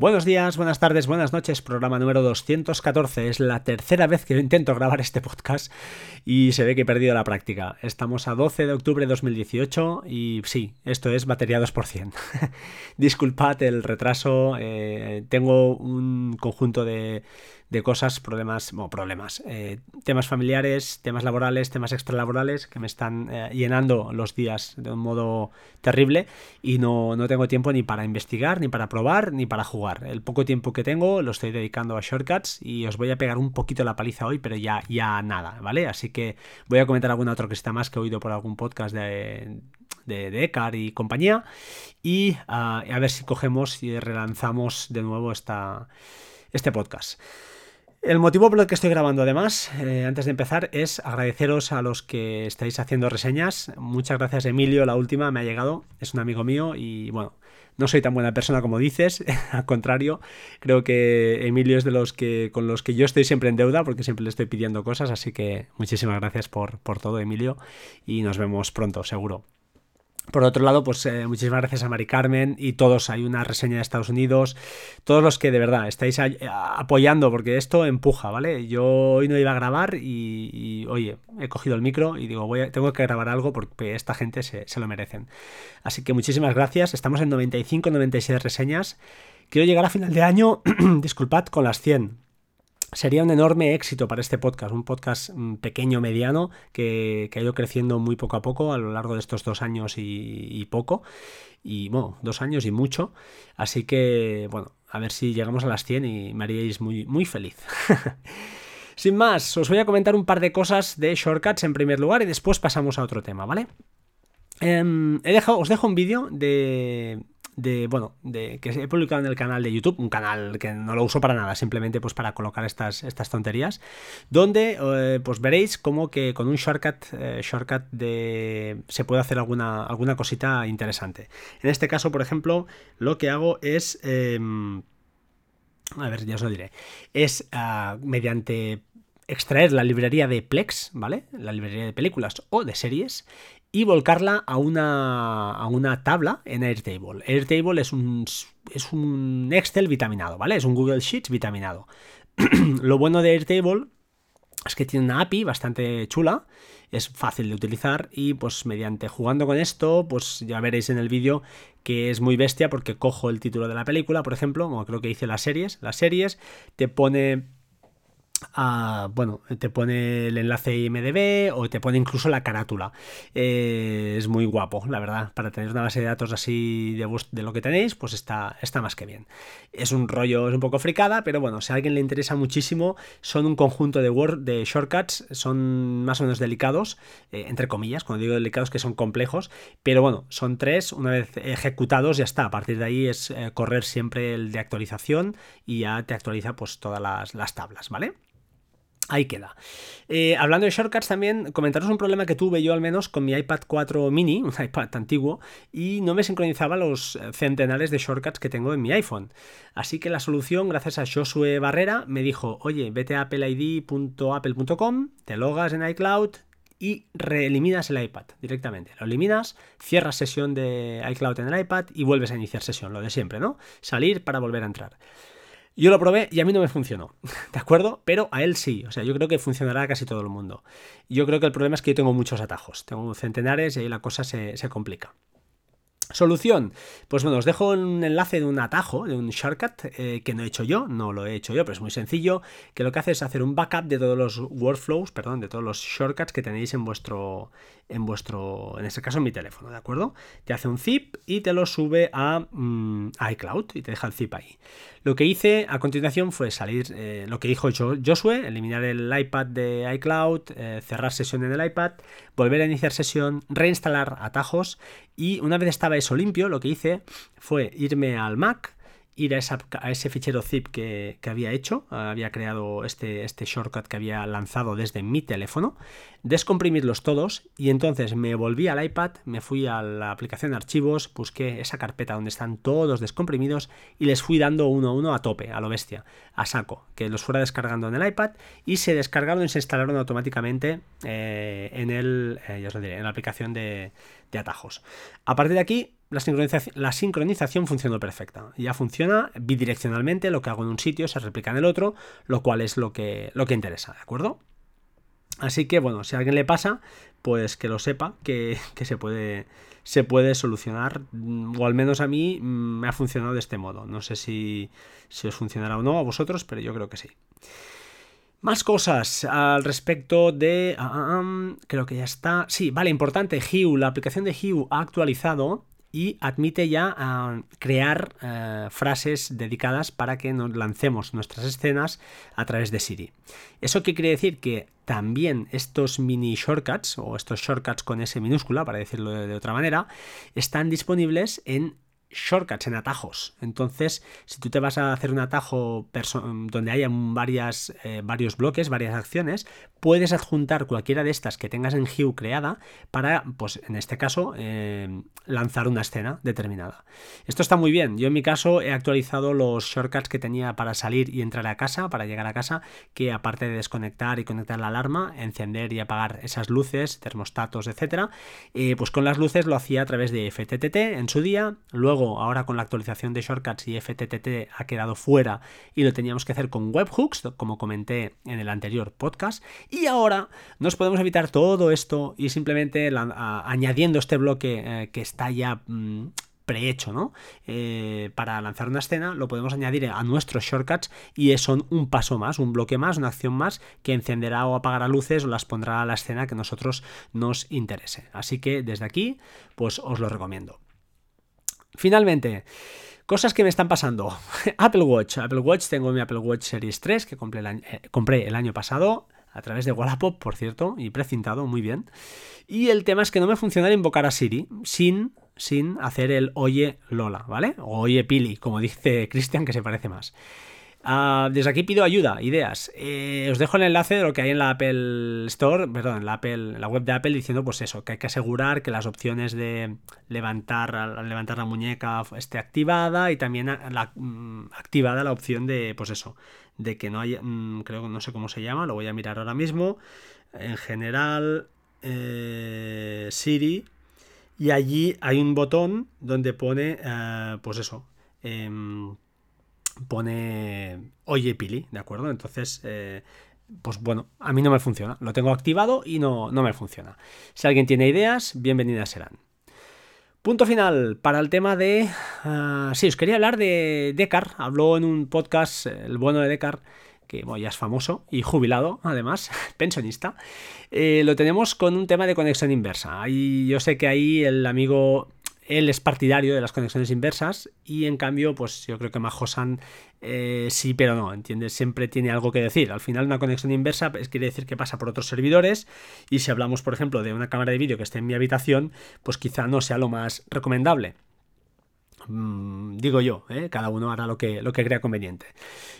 Buenos días, buenas tardes, buenas noches, programa número 214. Es la tercera vez que intento grabar este podcast y se ve que he perdido la práctica. Estamos a 12 de octubre de 2018 y sí, esto es batería 2%. Disculpad el retraso, eh, tengo un conjunto de de cosas, problemas, bueno, problemas, eh, temas familiares, temas laborales, temas extralaborales que me están eh, llenando los días de un modo terrible y no, no, tengo tiempo ni para investigar, ni para probar, ni para jugar. El poco tiempo que tengo lo estoy dedicando a shortcuts y os voy a pegar un poquito la paliza hoy, pero ya, ya nada, ¿vale? Así que voy a comentar alguna otra cosita más que he oído por algún podcast de, de, Ecar y compañía y ah, a ver si cogemos y relanzamos de nuevo esta, este podcast. El motivo por el que estoy grabando además, eh, antes de empezar, es agradeceros a los que estáis haciendo reseñas. Muchas gracias Emilio, la última me ha llegado, es un amigo mío y bueno, no soy tan buena persona como dices, al contrario, creo que Emilio es de los que con los que yo estoy siempre en deuda porque siempre le estoy pidiendo cosas, así que muchísimas gracias por, por todo Emilio y nos vemos pronto, seguro. Por otro lado, pues eh, muchísimas gracias a Mari Carmen y todos. Hay una reseña de Estados Unidos. Todos los que de verdad estáis apoyando, porque esto empuja, ¿vale? Yo hoy no iba a grabar y, oye, he cogido el micro y digo, voy tengo que grabar algo porque esta gente se, se lo merecen. Así que muchísimas gracias. Estamos en 95, 96 reseñas. Quiero llegar a final de año, disculpad, con las 100 sería un enorme éxito para este podcast, un podcast mm, pequeño, mediano, que, ha ido creciendo muy poco a poco a lo largo de estos dos años y, poco, y bueno, dos años y mucho, así que bueno, a ver si llegamos a las 100 y me haríais muy, muy feliz. Sin más, os voy a comentar un par de cosas de shortcuts en primer lugar y después pasamos a otro tema, ¿vale? Em, he dejado, os dejo un vídeo de, de, bueno, de que he publicado en el canal de YouTube, un canal que no lo uso para nada, simplemente pues para colocar estas, estas tonterías, donde eh, pues veréis como que con un shortcut, eh, shortcut de, se puede hacer alguna, alguna cosita interesante. En este caso, por ejemplo, lo que hago es... Em, a ver, ya os lo diré. Es ah, mediante extraer la librería de Plex, ¿vale? La librería de películas o de series y volcarla a una, a una tabla en Airtable. Airtable es un, es un Excel vitaminado, ¿vale? Es un Google Sheets vitaminado. Lo bueno de Airtable es que tiene una API bastante chula, es fácil de utilizar y pues mediante jugando con esto, pues ya veréis en el vídeo que es muy bestia porque cojo el título de la película, por ejemplo, como creo que dice las series, las series, te pone bueno, te pone el enlace IMDB o te pone incluso la carátula. Eh, es muy guapo, la verdad. Para tener una base de datos así de, lo que tenéis, pues está, está más que bien. Es un rollo, es un poco fricada, pero bueno, si a alguien le interesa muchísimo, son un conjunto de, word, de shortcuts, son más o menos delicados, eh, entre comillas, cuando digo delicados que son complejos, pero bueno, son tres, una vez ejecutados ya está. A partir de ahí es eh, correr siempre el de actualización y ya te actualiza pues todas las, las tablas, ¿vale? Ahí queda. Eh, hablando de shortcuts también, comentaros un problema que tuve yo al menos con mi iPad 4 mini, un iPad antiguo, y no me sincronizaba los centenares de shortcuts que tengo en mi iPhone. Así que la solución, gracias a Josué Barrera, me dijo, oye, vete a appleid.apple.com, te logas en iCloud y reeliminas el iPad directamente. Lo eliminas, cierras sesión de iCloud en el iPad y vuelves a iniciar sesión, lo de siempre, ¿no? Salir para volver a entrar. Yo lo probé y a mí no me funcionó, ¿de acuerdo? Pero a él sí, o sea, yo creo que funcionará a casi todo el mundo. Yo creo que el problema es que yo tengo muchos atajos, tengo centenares y ahí la cosa se, se complica. Solución, pues bueno, os dejo un enlace de un atajo, de un shortcut eh, que no he hecho yo, no lo he hecho yo, pero es muy sencillo, que lo que hace es hacer un backup de todos los workflows, perdón, de todos los shortcuts que tenéis en vuestro, en vuestro, en este caso en mi teléfono, ¿de acuerdo? Te hace un zip y te lo sube a, mm, iCloud y te deja el zip ahí. Lo que hice a continuación fue salir, eh, lo que dijo Josué, eliminar el iPad de iCloud, eh, cerrar sesión en el iPad, volver a iniciar sesión, reinstalar atajos y una vez estaba eso limpio, lo que hice fue irme al Mac, ir a, ese fichero zip que, había hecho, había creado este, este shortcut que había lanzado desde mi teléfono, descomprimirlos todos y entonces me volví al iPad, me fui a la aplicación de archivos, busqué esa carpeta donde están todos descomprimidos y les fui dando uno a uno a tope, a lo bestia, a saco, que los fuera descargando en el iPad y se descargaron y se instalaron automáticamente eh, en, el, eh, en la aplicación de, de atajos. A partir de aquí la sincronización, la sincronización funcionó perfecta. Ya funciona bidireccionalmente, lo que hago en un sitio se replica en el otro, lo cual es lo que, lo que interesa, ¿de acuerdo? Así que bueno, si a alguien le pasa, pues que lo sepa, que, se, puede, se puede solucionar, o al menos a mí mm, me ha funcionado de este modo. No sé si, si os funcionará o no a vosotros, pero yo creo que sí. Más cosas al respecto de... Ah, ah, ah, creo que ya está. Sí, vale, importante. Hue, la aplicación de Hue ha actualizado y admite ya crear eh, frases dedicadas para que nos lancemos nuestras escenas a través de Siri. ¿Eso qué quiere decir? Que también estos mini shortcuts o estos shortcuts con S minúscula, para decirlo de otra manera, están disponibles en shortcuts, en atajos. Entonces, si tú te vas a hacer un atajo donde haya varias, eh, varios bloques, varias acciones, puedes adjuntar cualquiera de estas que tengas en Hue creada para, pues en este caso, eh, lanzar una escena determinada. Esto está muy bien. Yo en mi caso he actualizado los shortcuts que tenía para salir y entrar a casa, para llegar a casa, que aparte de desconectar y conectar la alarma, encender y apagar esas luces, termostatos, etcétera, eh, pues con las luces lo hacía a través de FTTT en su día, ahora con la actualización de shortcuts y FTTT ha quedado fuera y lo teníamos que hacer con webhooks, como comenté en el anterior podcast. Y ahora nos podemos evitar todo esto y simplemente añadiendo este bloque eh, que está ya... Mm, prehecho, ¿no? Eh, para lanzar una escena, lo podemos añadir a nuestros shortcuts y son un paso más, un bloque más, una acción más que encenderá o apagará luces o las pondrá a la escena que a nosotros nos interese. Así que desde aquí, pues os lo recomiendo. Finalmente, cosas que me están pasando. Apple Watch. Apple Watch, tengo mi Apple Watch Series 3 que compré el año, eh, compré el año pasado a través de Wallapop, por cierto, y precintado, muy bien. Y el tema es que no me funciona invocar a Siri sin, sin hacer el oye Lola, ¿vale? O oye Pili, como dice Cristian, que se parece más. Ah, desde aquí pido ayuda, ideas. Eh, os dejo el enlace de lo que hay en la Apple Store, perdón, en la, Apple, la web de Apple diciendo pues eso, que hay que asegurar que las opciones de levantar, levantar la muñeca esté activada y también mm, activada la opción de, pues eso, de que no haya, mm, creo que no sé cómo se llama, lo voy a mirar ahora mismo. En general, eh, Siri, y allí hay un botón donde pone, eh, pues eso, em, pone Oye Pili, ¿de acuerdo? Entonces, eh, pues bueno, a mí no me funciona. Lo tengo activado y no, no me funciona. Si alguien tiene ideas, bienvenidas serán. Punto final para el tema de... Uh, sí, os quería hablar de Decar. Habló en un podcast, el bueno de Decar, que ya es famoso y jubilado, además, pensionista. Eh, lo tenemos con un tema de conexión inversa. Y yo sé que ahí el amigo él es partidario de las conexiones inversas y en cambio, pues yo creo que Majosan eh, sí, pero no, ¿entiendes? Siempre tiene algo que decir. Al final una conexión inversa pues, quiere decir que pasa por otros servidores y si hablamos, por ejemplo, de una cámara de vídeo que esté en mi habitación, pues quizá no sea lo más recomendable. Mm, digo yo, ¿eh? cada uno hará lo que, lo que crea conveniente.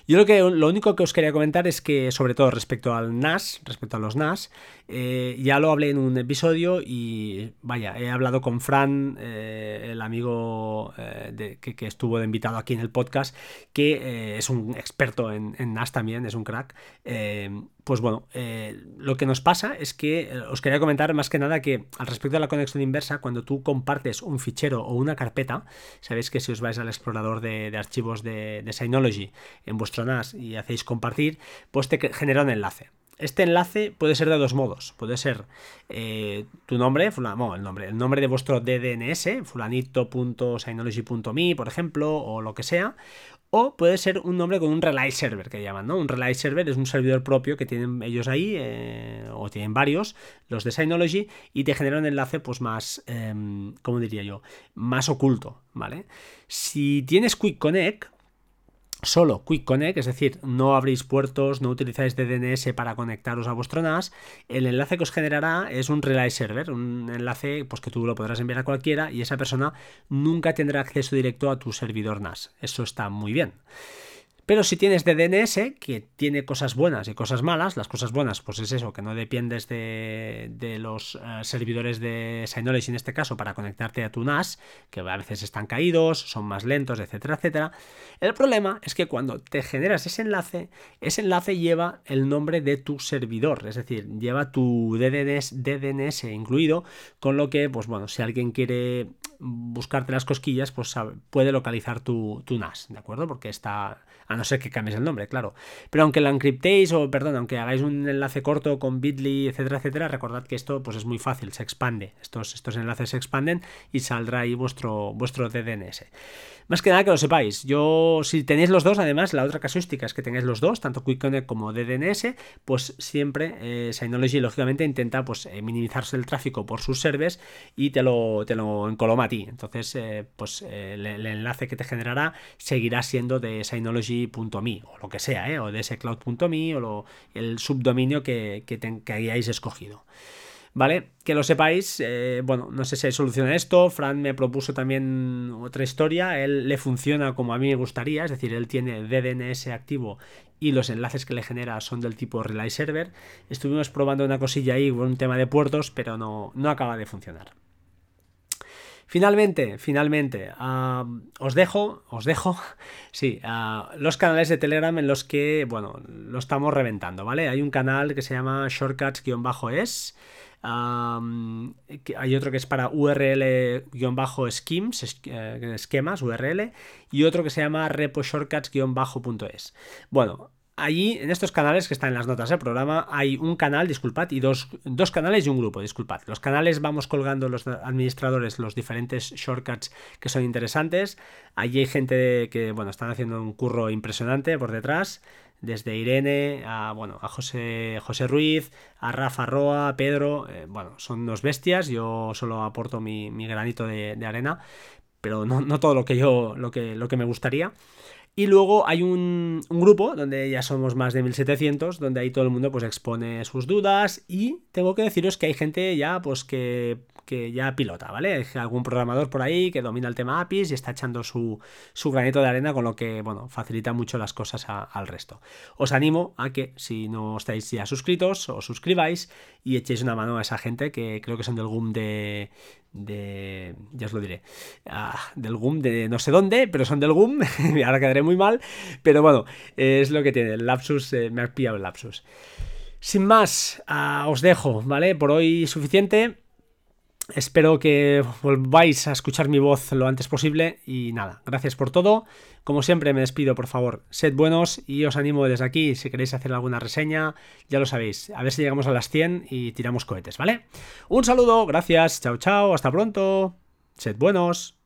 Yo lo, que, lo único que os quería comentar es que, sobre todo respecto al NAS, respecto a los NAS, eh, ya lo hablé en un episodio y vaya, he hablado con Fran, eh, el amigo que, estuvo de invitado aquí en el podcast, que es un experto en, en, NAS también, es un crack pues bueno, eh, lo que nos pasa es que eh, os quería comentar más que nada que al respecto de la conexión inversa, cuando tú compartes un fichero o una carpeta, sabéis que si os vais al explorador de, archivos de, Synology en vuestro NAS y hacéis compartir, pues te genera un enlace. Este enlace puede ser de dos modos. Puede ser eh, tu nombre, el nombre, el nombre de vuestro DDNS, fulanito.synology.me, por ejemplo, o lo que sea, o puede ser un nombre con un relay server que llaman, ¿no? Un relay server es un servidor propio que tienen ellos ahí, eh, o tienen varios, los de Synology, y te genera un enlace pues más, em, ¿cómo diría yo? Más oculto, ¿vale? Si tienes Quick Connect, solo Quick Connect, es decir, no abrís puertos, no utilizáis DNS para conectaros a vuestro NAS, el enlace que os generará es un relay server, un enlace pues, que tú lo podrás enviar a cualquiera y esa persona nunca tendrá acceso directo a tu servidor NAS. Eso está muy bien. Pero si tienes DNS, que tiene cosas buenas y cosas malas, las cosas buenas, pues es eso, que no dependes de, los eh, servidores de Synology en este caso para conectarte a tu NAS, que a veces están caídos, son más lentos, etcétera, etcétera. El problema es que cuando te generas ese enlace, ese enlace lleva el nombre de tu servidor, es decir, lleva tu DNS, DNS incluido, con lo que, pues bueno, si alguien quiere buscarte las cosquillas, pues puede localizar tu, tu NAS, ¿de acuerdo? Porque está, a no ser que cambies el nombre, claro. Pero aunque la encriptéis o, perdón, aunque hagáis un enlace corto con bit.ly, etcétera, etcétera, recordad que esto pues es muy fácil, se expande. Estos, estos enlaces se expanden y saldrá ahí vuestro, vuestro DNS. Más que nada que lo sepáis. Yo, si tenéis los dos, además, la otra casuística es que tengáis los dos, tanto Quick Connect como DNS, pues siempre eh, Synology, lógicamente, intenta pues, eh, minimizarse el tráfico por sus servers y te lo, te lo encoloma ti. Entonces, eh, pues el, enlace que te generará seguirá siendo de Synology.me o lo que sea, o de cloud.me o el subdominio que, hayáis escogido. ¿vale? Que lo sepáis, eh, bueno, no sé si hay solución a esto, Fran me propuso también otra historia, él le funciona como a mí me gustaría, es decir, él tiene DDNS activo y los enlaces que le genera son del tipo Relay Server. Estuvimos probando una cosilla ahí con un tema de puertos, pero no, no acaba de funcionar. Finalmente, finalmente, os dejo, os dejo, sí, los canales de Telegram en los que, bueno, lo estamos reventando, ¿vale? Hay un canal que se llama shortcuts-es, hay otro que es para URL-schemes, eh, esquemas, URL, y otro que se llama reposhortcuts-es. Bueno, allí en estos canales que están en las notas del programa hay un canal, disculpad, y dos, dos, canales y un grupo, disculpad. Los canales vamos colgando los administradores los diferentes shortcuts que son interesantes. Allí hay gente que, bueno, están haciendo un curro impresionante por detrás. Desde Irene a, bueno, a José, José Ruiz, a Rafa Roa, a Pedro, eh, bueno, son dos bestias, yo solo aporto mi, granito de, arena, pero no, no, todo lo que yo, lo que, lo que me gustaría. Y luego hay un, grupo donde ya somos más de 1700, donde ahí todo el mundo pues expone sus dudas y tengo que deciros que hay gente ya pues que, ya pilota, ¿vale? Algún programador por ahí que domina el tema APIs y está echando su, su granito de arena con lo que, bueno, facilita mucho las cosas al resto. Os animo a que si no estáis ya suscritos, os suscribáis y echéis una mano a esa gente que creo que son del GUM de, de ya os lo diré ah, del GUM de no sé dónde pero son del GUM ahora quedaré muy mal pero bueno es lo que tiene el lapsus eh, me ha pillado el lapsus. Sin más ah, os dejo vale por hoy suficiente Espero que volváis a escuchar mi voz lo antes posible y nada, gracias por todo. Como siempre me despido, por favor, sed buenos y os animo desde aquí, si queréis hacer alguna reseña, ya lo sabéis, a ver si llegamos a las 100 y tiramos cohetes, ¿vale? Un saludo, gracias, chao chao, hasta pronto, sed buenos.